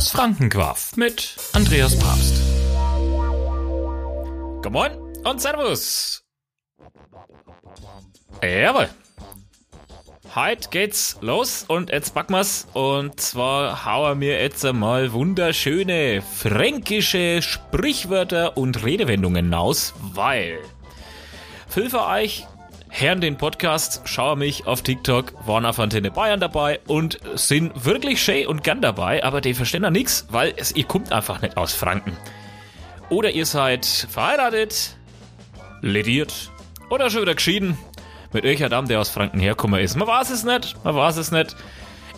Das Frankenquaff mit Andreas Papst. Come on und Servus. Jawohl. Heute geht's los und jetzt packen wir's. Und zwar hauen wir jetzt einmal wunderschöne fränkische Sprichwörter und Redewendungen aus, weil viel für euch hören den Podcast, schauen mich auf TikTok, waren auf Antenne Bayern dabei und sind wirklich schön und gern dabei, aber die verstehen da nichts, weil es, ihr kommt einfach nicht aus Franken. Oder ihr seid verheiratet, lediert oder schon wieder geschieden mit Dame, der aus Franken herkommen ist. Man weiß es nicht, man weiß es nicht.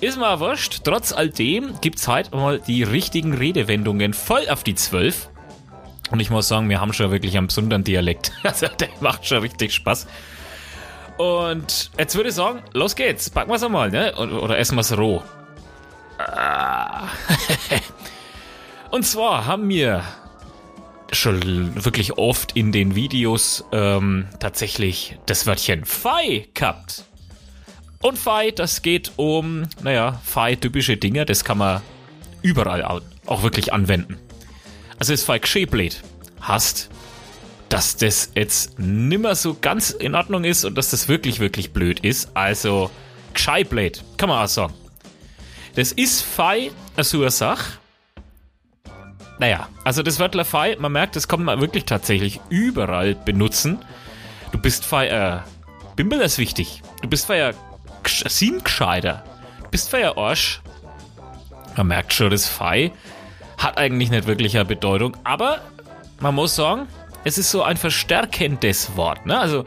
Ist mal wurscht. Trotz all dem gibt's heute mal die richtigen Redewendungen voll auf die Zwölf. Und ich muss sagen, wir haben schon wirklich einen besonderen Dialekt. Also der macht schon richtig Spaß. Und jetzt würde ich sagen, los geht's. Packen wir's einmal, ne? Oder essen wir's roh. Ah. Und zwar haben wir schon wirklich oft in den Videos ähm, tatsächlich das Wörtchen Fei gehabt. Und Fei, das geht um, naja, Fei-typische Dinge, das kann man überall auch wirklich anwenden. Also ist Fei geschäblet hast, dass das jetzt nimmer so ganz in Ordnung ist und dass das wirklich, wirklich blöd ist. Also gescheiblät, kann man auch sagen. Das ist Fei so eine Sache naja, also das Wort Lafai, man merkt, das kann man wirklich tatsächlich überall benutzen. Du bist feier. Äh, Bimbel ist wichtig. Du bist feier gescheiter. Du bist feier Arsch. Man merkt schon, das Fei hat eigentlich nicht wirklich eine Bedeutung, aber man muss sagen, es ist so ein verstärkendes Wort. Ne? Also,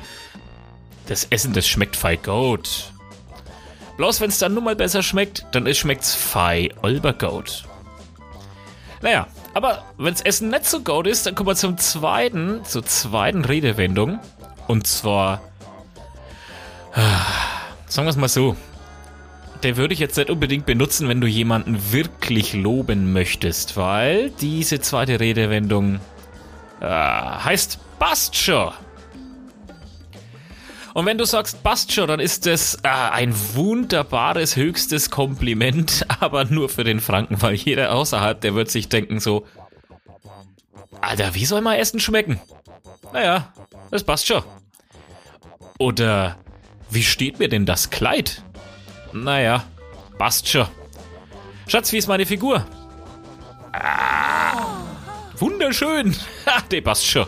das Essen, das schmeckt fei gut. Bloß wenn es dann nun mal besser schmeckt, dann schmeckt es fei olber gut. Naja, aber wenns Essen nicht so gut ist, dann kommen wir zum zweiten, zur zweiten Redewendung. Und zwar, sagen wir es mal so, der würde ich jetzt nicht unbedingt benutzen, wenn du jemanden wirklich loben möchtest, weil diese zweite Redewendung äh, heißt passt schon. Und wenn du sagst, passt schon, dann ist das äh, ein wunderbares, höchstes Kompliment, aber nur für den Franken, weil jeder außerhalb, der wird sich denken so, Alter, wie soll mein Essen schmecken? Naja, das passt schon. Oder, wie steht mir denn das Kleid? Naja, passt schon. Schatz, wie ist meine Figur? Ah, wunderschön. Ha, der passt schon.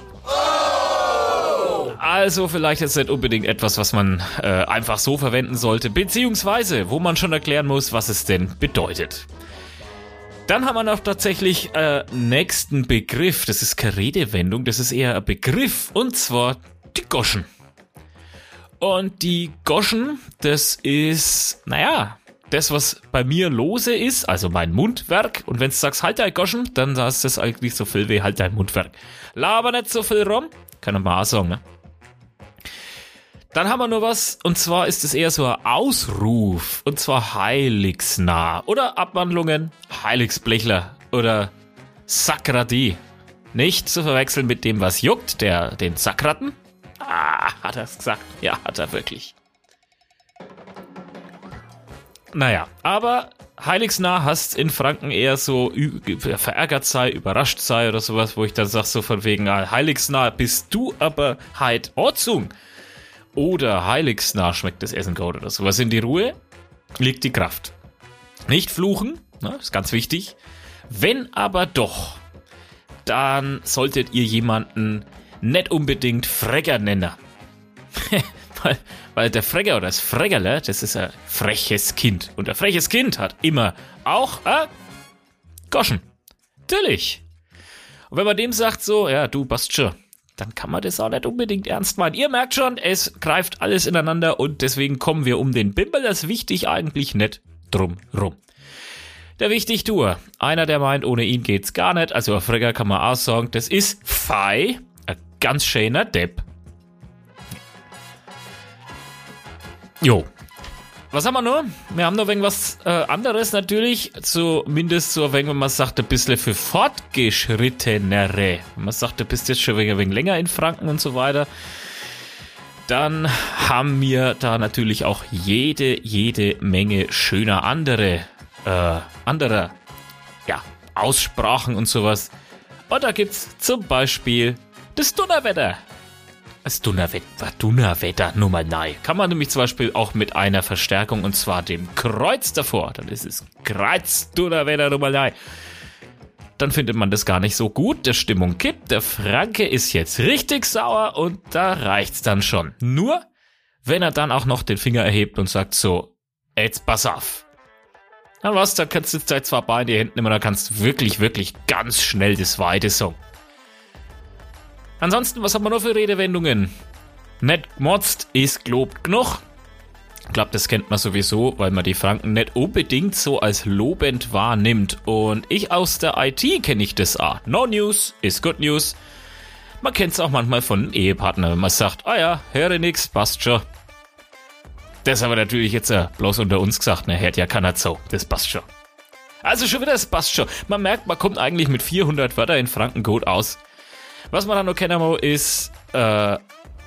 Also vielleicht ist es nicht unbedingt etwas, was man äh, einfach so verwenden sollte, beziehungsweise wo man schon erklären muss, was es denn bedeutet. Dann haben wir noch tatsächlich äh, nächsten Begriff. Das ist keine Redewendung, das ist eher ein Begriff und zwar die Goschen. Und die Goschen, das ist, naja, das, was bei mir lose ist, also mein Mundwerk. Und wenn du sagst, halt dein Goschen, dann ist das eigentlich so viel wie halt dein Mundwerk. Laber nicht so viel rum. Kann man auch sagen, ne? Dann haben wir noch was, und zwar ist es eher so ein Ausruf, und zwar heiligsnah. Oder Abwandlungen Heiligsblechler oder Sakrati. Nicht zu verwechseln mit dem, was juckt, der den Sakraten. Ah, hat er es gesagt? Ja, hat er wirklich. Naja, aber heiligsnah hast in Franken eher so verärgert sei, überrascht sei oder sowas, wo ich dann sag so von wegen, ah, heiligsnah bist du aber heit Orzung oder heiligsnah schmeckt das Essen gut oder sowas. In die Ruhe liegt die Kraft. Nicht fluchen, ne, ist ganz wichtig. Wenn aber doch, dann solltet ihr jemanden nicht unbedingt Fregger nennen. weil, weil der Fregger oder das Freggerle, das ist ein freches Kind. Und ein freches Kind hat immer auch ein Goschen. Natürlich. Und wenn man dem sagt so, ja, du passt schon, dann kann man das auch nicht unbedingt ernst meinen. Ihr merkt schon, es greift alles ineinander und deswegen kommen wir um den Bimbel, das wichtig eigentlich nicht drum rum. Der Wichtigtuer, einer, der meint, ohne ihn geht's gar nicht, also auf Frigger kann man auch sagen, das ist Fei, ein ganz schöner Depp. Jo, was haben wir noch? Wir haben noch irgendwas äh, anderes natürlich, zumindest so, wenn man sagt, ein bisschen für Fortgeschrittenere. Wenn man sagt, du bist jetzt schon ein wenig länger in Franken und so weiter. Dann haben wir da natürlich auch jede, jede Menge schöner andere, äh, anderer, ja, Aussprachen und sowas. Und da gibt's zum Beispiel das Donnerwetter. Das Donnerwetter, Donnerwetter Nummer 9. Kann man nämlich zum Beispiel auch mit einer Verstärkung und zwar dem Kreuz davor. Dann ist es Kreuz Donnerwetter Nummer 9 dann findet man das gar nicht so gut, der Stimmung kippt, der Franke ist jetzt richtig sauer und da reicht's dann schon. Nur, wenn er dann auch noch den Finger erhebt und sagt so, jetzt pass auf. Dann was, da kannst du jetzt zwar bei in die Hände nehmen, da kannst du wirklich, wirklich ganz schnell das Weite sagen. Ansonsten, was haben wir noch für Redewendungen? Nett gemotzt ist gelobt genug. Ich glaube, das kennt man sowieso, weil man die Franken nicht unbedingt so als lobend wahrnimmt. Und ich aus der IT kenne ich das auch. No News is good news. Man kennt es auch manchmal von Ehepartnern, wenn man sagt, ah ja, höre nix, passt schon. Das aber natürlich jetzt äh, bloß unter uns gesagt, ne, hört ja keiner so, das passt schon. Also schon wieder, das passt schon. Man merkt, man kommt eigentlich mit 400 Wörter in Franken gut aus. Was man dann noch kennen muss, ist, äh, ein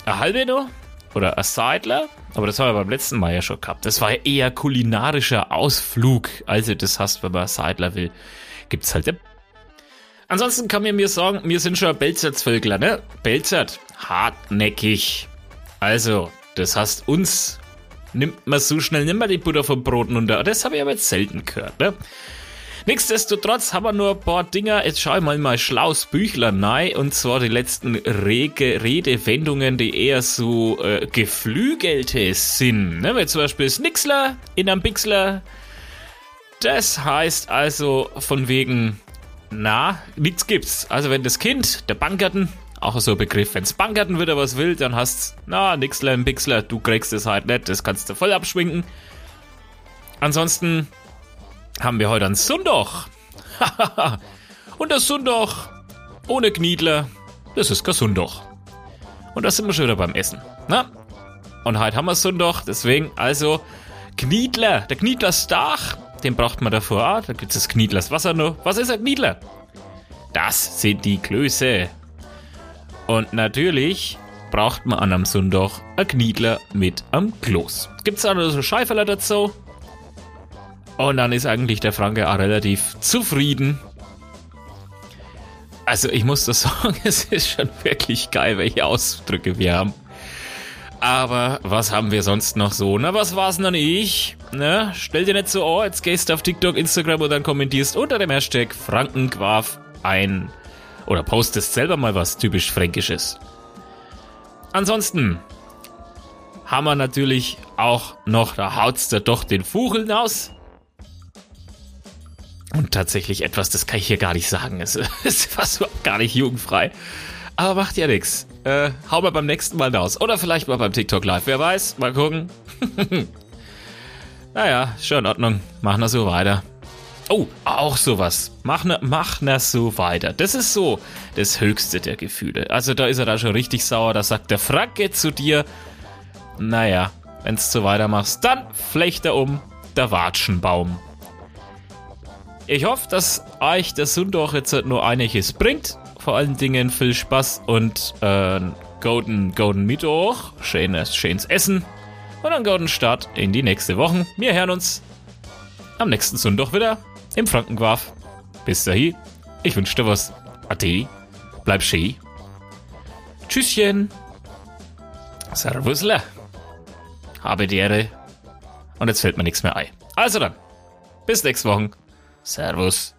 halbe noch oder ein Seidler. Aber das haben wir beim letzten Mal ja schon gehabt. Das war ja eher kulinarischer Ausflug. Also das heißt, wenn man Seidler will, gibt's halt. Ja. Ansonsten kann man mir sagen, wir sind schon Belzertvölkler, ne? Belzert, hartnäckig. Also, das heißt, uns nimmt man so schnell nicht mehr die Butter vom Brot runter. Das habe ich aber jetzt selten gehört, ne? Nichtsdestotrotz haben wir nur ein paar Dinger. Jetzt schau ich mal mal schlaues Büchler nein und zwar die letzten Rege Redewendungen, die eher so äh, geflügelte sind. Ne? Wie zum Beispiel Snixler in einem Pixler. Das heißt also von wegen, na, nichts gibt's. Also wenn das Kind, der Bankerten, auch so ein Begriff, wenn's Bankerten wieder was will, dann hast na, Nixler im Pixler, du kriegst es halt nicht, das kannst du voll abschwingen. Ansonsten haben wir heute einen Sundach. und das Sundach ohne Kniedler, das ist kein Sundach. Und da sind wir schon wieder beim Essen. Na? Und heute haben wir Sundach, deswegen also Kniedler, der Kniedlers Dach, den braucht man davor auch. Da gibt es das Kniedlers Wasser noch. Was ist ein Kniedler? Das sind die Klöße. Und natürlich braucht man an einem Sundach ein Kniedler mit am Kloß. Gibt es auch noch so Scheiferler dazu? Und dann ist eigentlich der Franke auch relativ zufrieden. Also ich muss das sagen, es ist schon wirklich geil, welche Ausdrücke wir haben. Aber was haben wir sonst noch so? Na, was war's noch nicht? Ne? Stell dir nicht so, oh, jetzt gehst du auf TikTok, Instagram und dann kommentierst unter dem Hashtag Frankenquaf ein. Oder postest selber mal was typisch Fränkisches. Ansonsten haben wir natürlich auch noch, da haut's da doch den Vogel aus. Und tatsächlich etwas, das kann ich hier gar nicht sagen. Es ist fast gar nicht jugendfrei. Aber macht ja nichts. Äh, hau mal beim nächsten Mal raus. Oder vielleicht mal beim TikTok Live. Wer weiß. Mal gucken. naja, schon in Ordnung. Machen wir so weiter. Oh, auch sowas. Mach ne, mach ne so weiter. Das ist so das höchste der Gefühle. Also da ist er da schon richtig sauer. Da sagt der Franke zu dir, naja, wenn's so weitermachst, dann flecht er um der Watschenbaum. Ich hoffe, dass euch das Sundach jetzt nur einiges bringt. Vor allen Dingen viel Spaß und äh, Golden, Golden Mittwoch. Schönes, schönes Essen. Und einen guten Start in die nächste Woche. Wir hören uns am nächsten Sonntag wieder im Frankenquaf. Bis dahin, ich wünsche dir was. Ade, bleib schön. Tschüsschen. Servusle. Habe die Ehre. Und jetzt fällt mir nichts mehr ein. Also dann, bis nächste Woche. Servus.